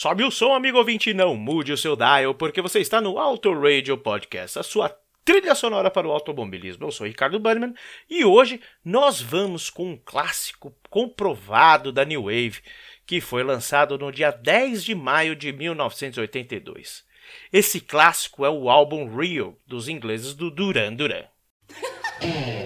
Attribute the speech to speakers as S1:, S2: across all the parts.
S1: Sobe o som, amigo ouvinte, não mude o seu dial, porque você está no Auto Radio Podcast, a sua trilha sonora para o automobilismo. Eu sou Ricardo Bannerman e hoje nós vamos com um clássico comprovado da New Wave, que foi lançado no dia 10 de maio de 1982. Esse clássico é o álbum Real, dos ingleses do Duran Duran.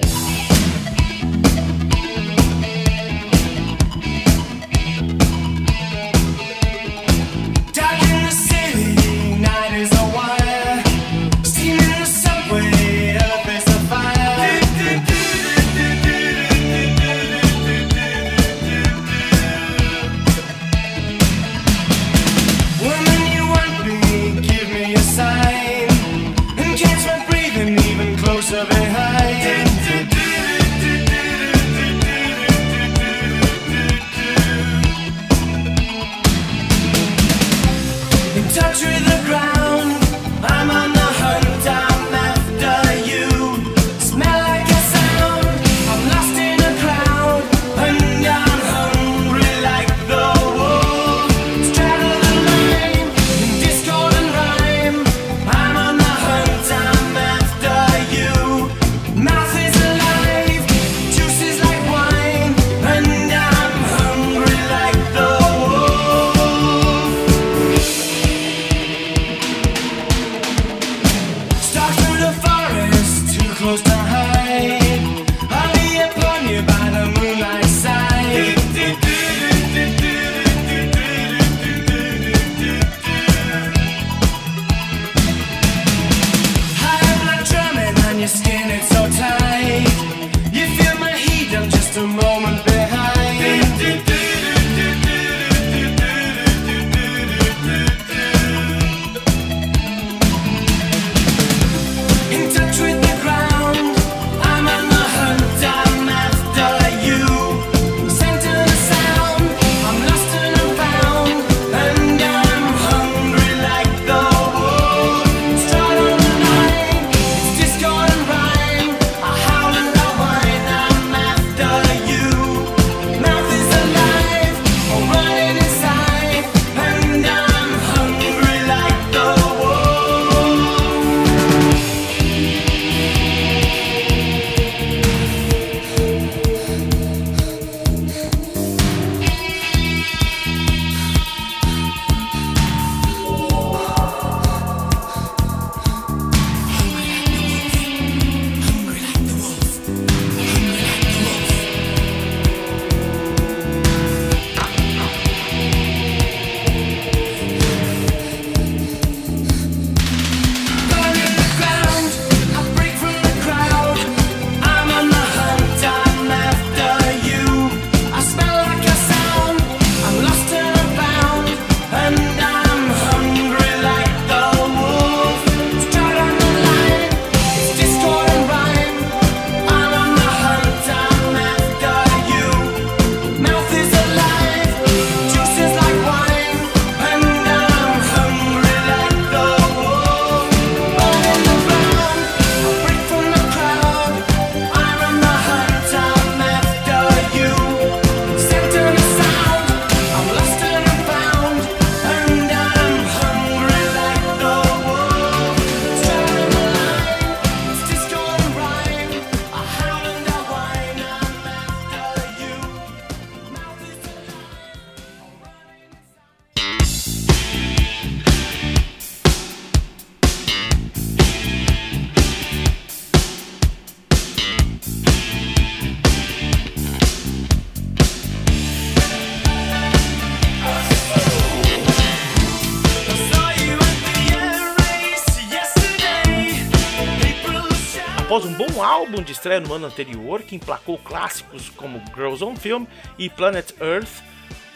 S1: estreia no ano anterior, que emplacou clássicos como Girls on Film e Planet Earth,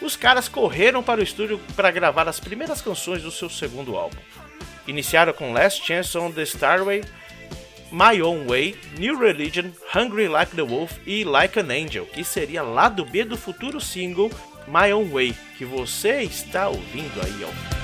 S1: os caras correram para o estúdio para gravar as primeiras canções do seu segundo álbum. Iniciaram com Last Chance on the Starway, My Own Way, New Religion, Hungry Like the Wolf e Like an Angel, que seria lado B do futuro single My Own Way, que você está ouvindo aí.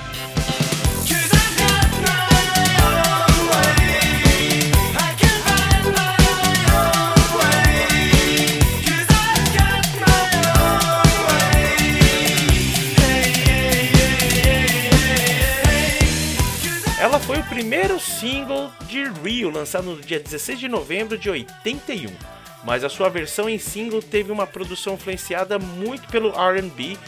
S1: Primeiro single de Rio, lançado no dia 16 de novembro de 81. Mas a sua versão em single teve uma produção influenciada muito pelo RB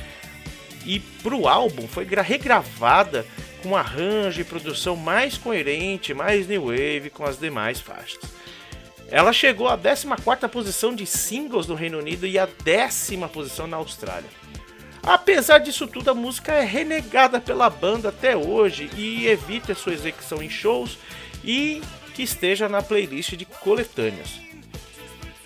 S1: e para o álbum foi regravada com um arranjo e produção mais coerente, mais new wave com as demais faixas. Ela chegou à 14 posição de singles no Reino Unido e à décima posição na Austrália. Apesar disso tudo, a música é renegada pela banda até hoje e evita sua execução em shows e que esteja na playlist de coletâneas.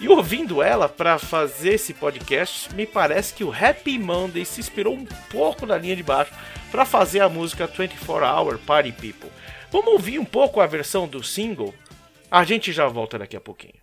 S1: E ouvindo ela para fazer esse podcast, me parece que o Happy Monday se inspirou um pouco na linha de baixo para fazer a música 24 Hour Party People. Vamos ouvir um pouco a versão do single? A gente já volta daqui a pouquinho.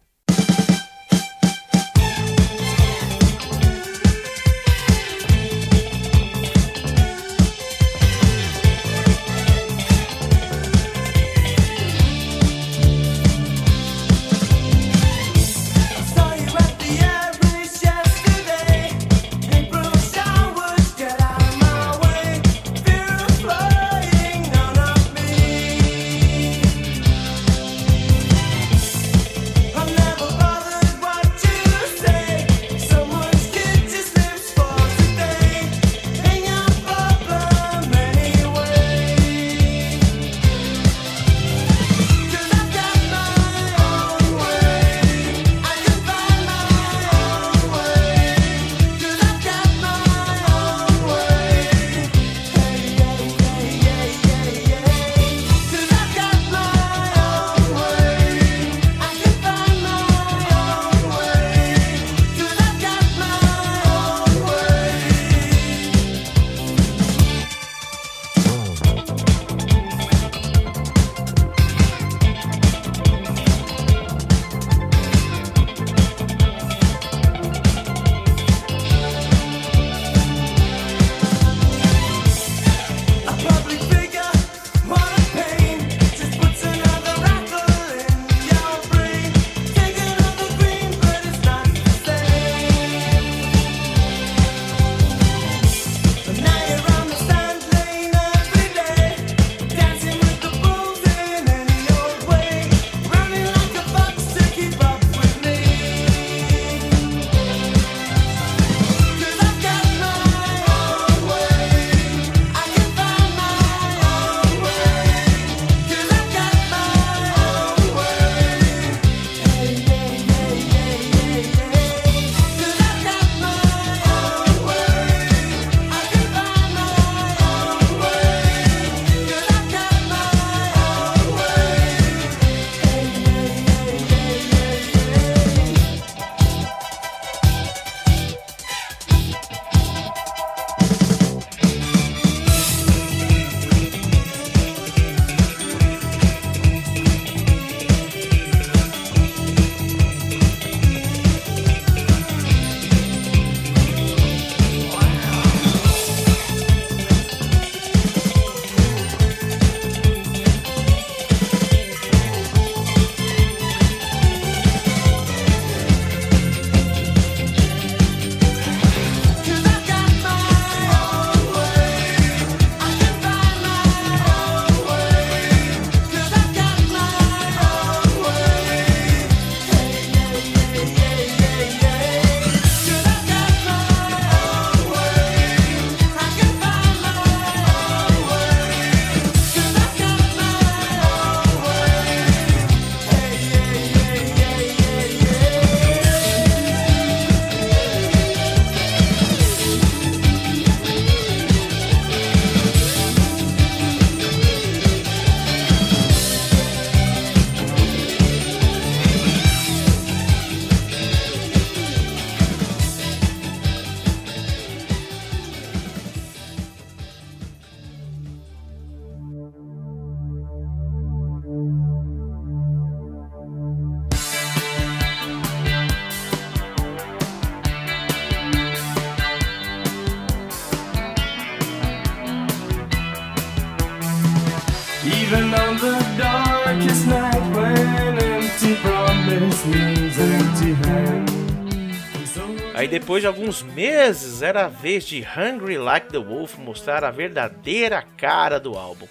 S1: Aí depois de alguns meses era a vez de Hungry Like the Wolf mostrar a verdadeira cara do álbum.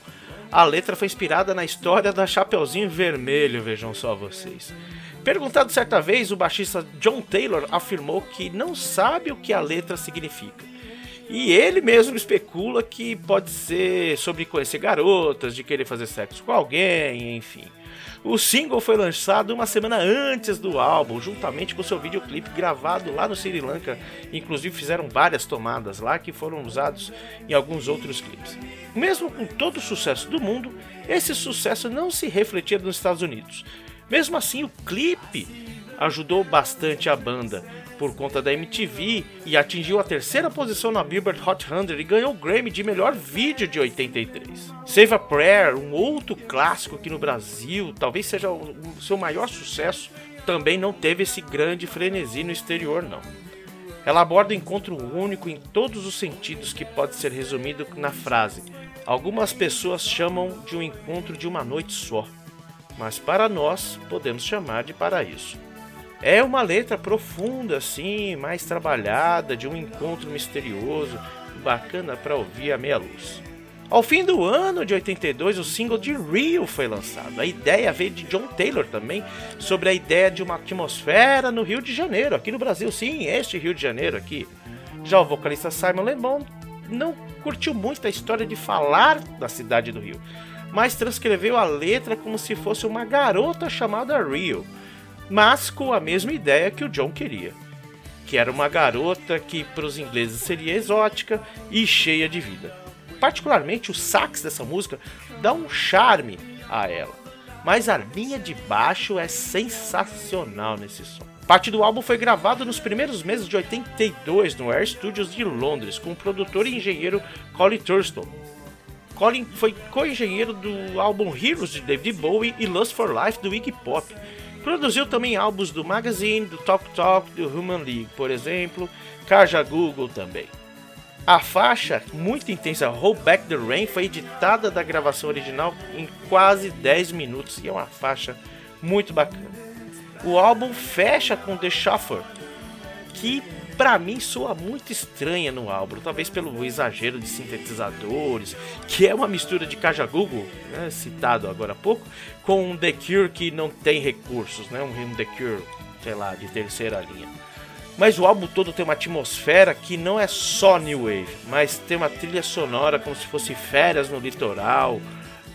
S2: A letra foi inspirada na história da Chapeuzinho Vermelho, vejam só vocês. Perguntado certa vez, o baixista John Taylor afirmou que não sabe o que a letra significa. E ele mesmo especula que pode ser sobre conhecer garotas, de querer fazer sexo com alguém, enfim. O single foi lançado uma semana antes do álbum, juntamente com seu videoclipe gravado lá no Sri Lanka. Inclusive fizeram várias tomadas lá que foram usados em alguns outros clipes. Mesmo com todo o sucesso do mundo, esse sucesso não se refletia nos Estados Unidos. Mesmo assim, o clipe ajudou bastante a banda por conta da MTV e atingiu a terceira posição na Billboard Hot 100 e ganhou o Grammy de melhor vídeo de 83. Save a Prayer, um outro clássico aqui no Brasil, talvez seja o seu maior sucesso, também não teve esse grande frenesi no exterior não. Ela aborda o encontro único em todos os sentidos que pode ser resumido na frase: Algumas pessoas chamam de um encontro de uma noite só, mas para nós podemos chamar de paraíso. É uma letra profunda, assim, mais trabalhada, de um encontro misterioso, bacana para ouvir à meia luz. Ao fim do ano de 82, o single de Rio foi lançado. A ideia veio de John Taylor também, sobre a ideia de uma atmosfera no Rio de Janeiro, aqui no Brasil, sim, este Rio de Janeiro aqui. Já o vocalista Simon Le Bon não curtiu muito a história de falar da cidade do Rio, mas transcreveu a letra como se fosse uma garota chamada Rio mas com a mesma ideia que o John queria, que era uma garota que para os ingleses seria exótica e cheia de vida. Particularmente o sax dessa música dá um charme a ela, mas a linha de baixo é sensacional nesse som. Parte do álbum foi gravado nos primeiros meses de 82 no Air Studios de Londres com o produtor e engenheiro Colin Thurston. Colin foi co-engenheiro do álbum Heroes de David Bowie e Lust for Life do Iggy Pop Produziu também álbuns do Magazine, do Talk Talk, do Human League, por exemplo, Kaja Google também. A faixa, muito intensa, Hold Back the Rain, foi editada da gravação original em quase 10 minutos e é uma faixa muito bacana. O álbum fecha com The Shuffle, que para mim soa muito estranha no álbum, talvez pelo exagero de sintetizadores, que é uma mistura de Kaja Google, né, citado agora há pouco, com um The Cure que não tem recursos, né, um The Cure, sei lá, de terceira linha. Mas o álbum todo tem uma atmosfera que não é só New Wave, mas tem uma trilha sonora como se fosse férias no litoral,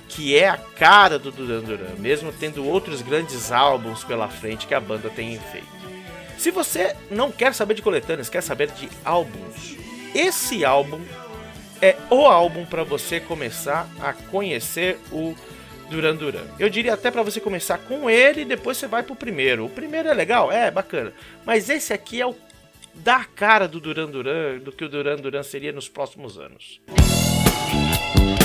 S2: que é a cara do Duran Duran, mesmo tendo outros grandes álbuns pela frente que a banda tem feito. Se você não quer saber de coletâneas, quer saber de álbuns, esse álbum é o álbum para você começar a conhecer o Duran Duran. Eu diria até para você começar com ele e depois você vai pro primeiro. O primeiro é legal, é bacana, mas esse aqui é o da cara do Duran Duran, do que o Duran Duran seria nos próximos anos. Esse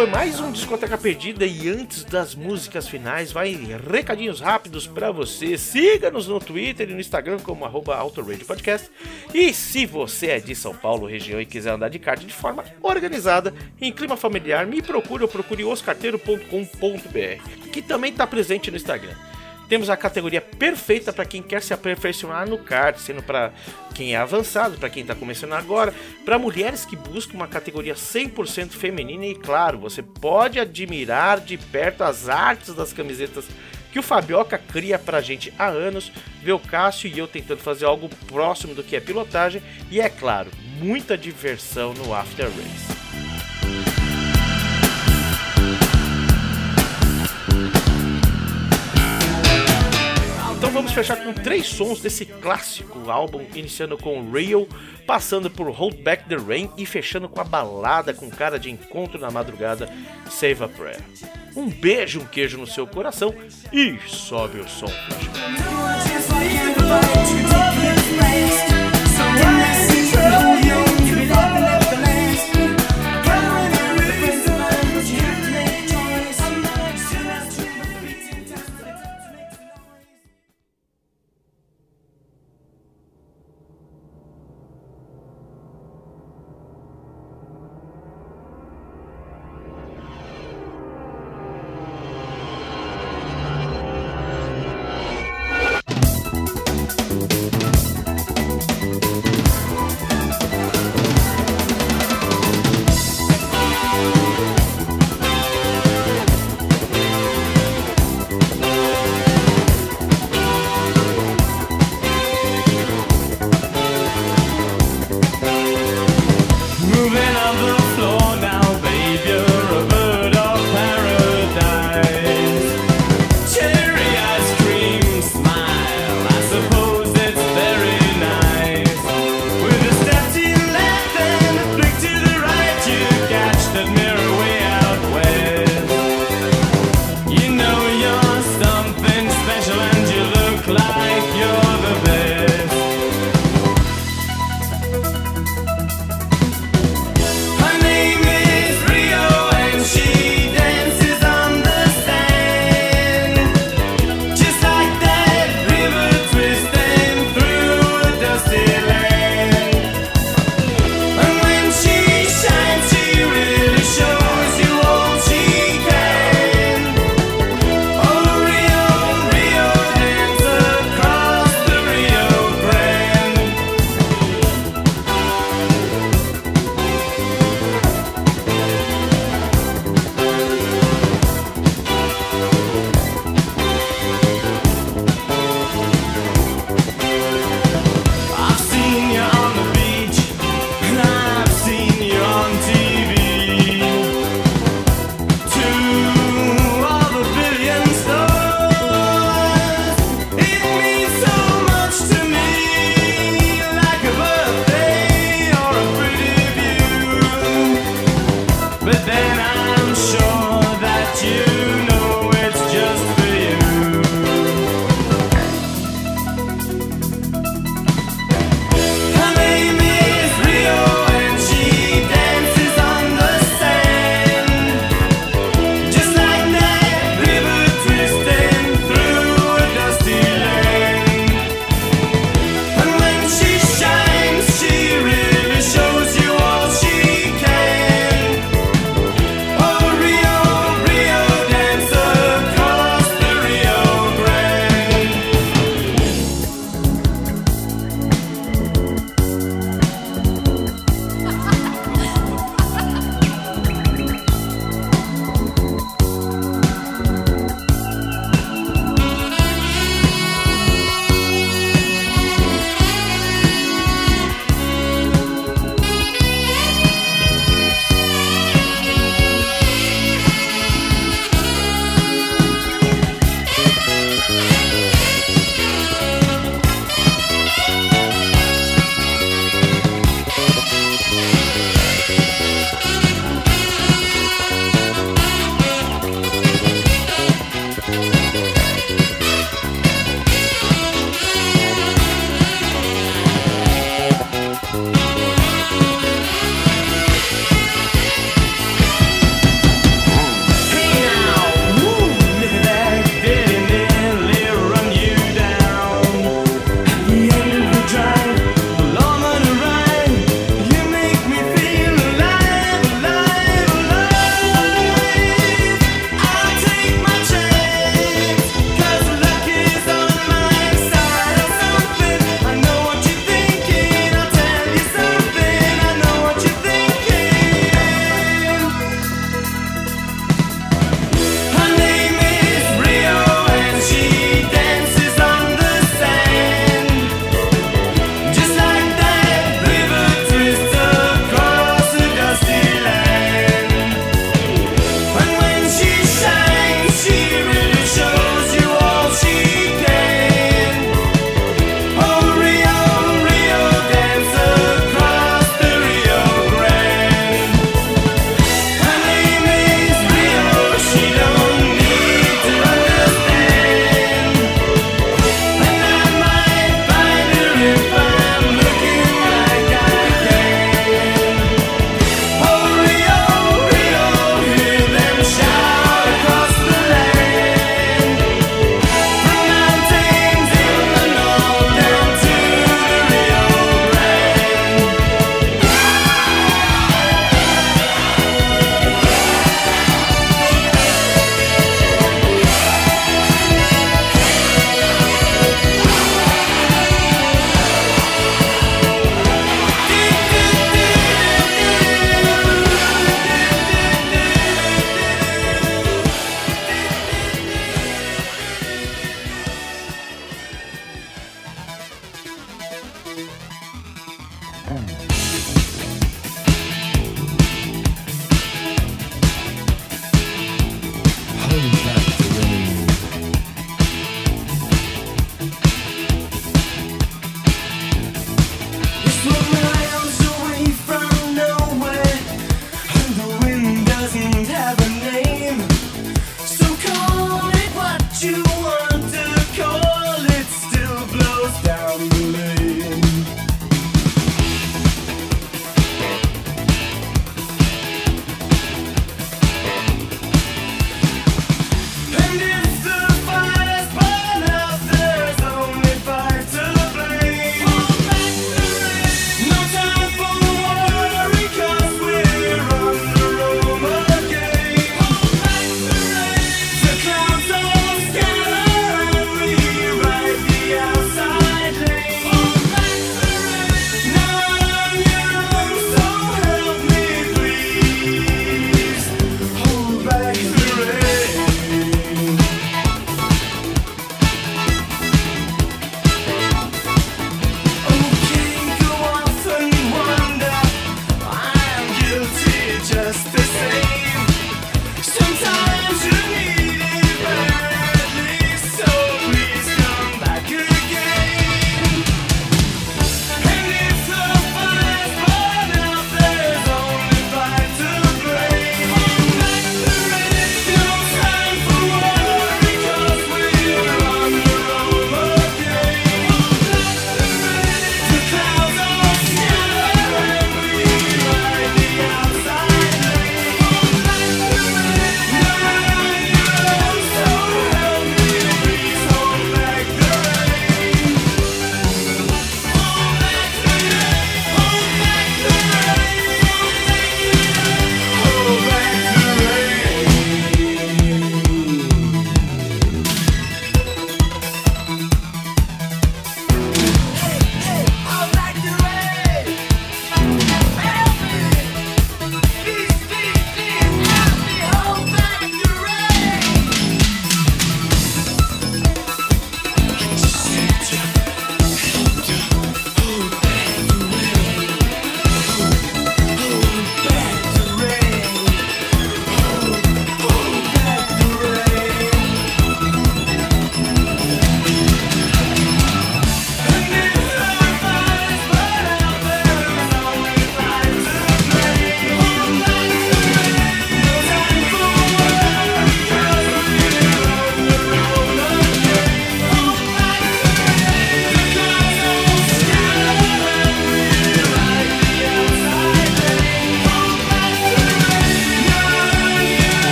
S2: foi mais um Discoteca Perdida e antes das músicas finais, vai recadinhos rápidos para você. Siga-nos no Twitter e no Instagram como arroba Podcast. E se você é de São Paulo, região e quiser andar de kart de forma organizada, em clima familiar, me procure ou procure oscarteiro.com.br, que também está presente no Instagram. Temos a categoria perfeita para quem quer se aperfeiçoar no kart, sendo para quem é avançado, para quem está começando agora, para mulheres que buscam uma categoria 100% feminina e claro, você pode admirar de perto as artes das camisetas que o Fabioca cria pra gente há anos, ver o Cássio e eu tentando fazer algo próximo do que é pilotagem. E é claro, muita diversão no After Race. Vamos fechar com três sons desse clássico álbum, iniciando com Real, passando por Hold Back the Rain e fechando com a balada com cara de encontro na madrugada, Save a Prayer. Um beijo, um queijo no seu coração e sobe o som.